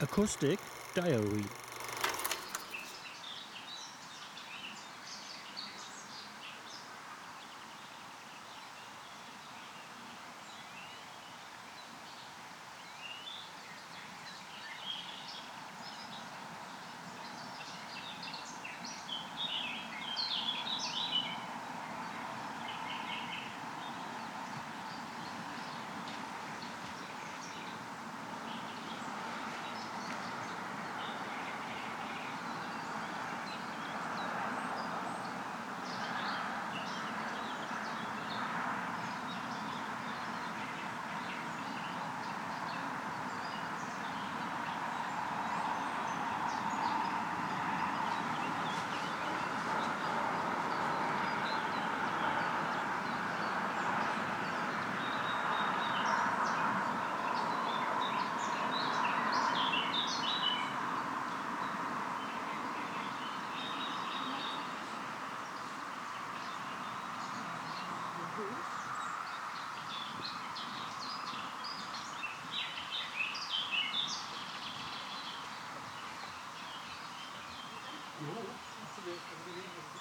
Acoustic Diary Jo, hast du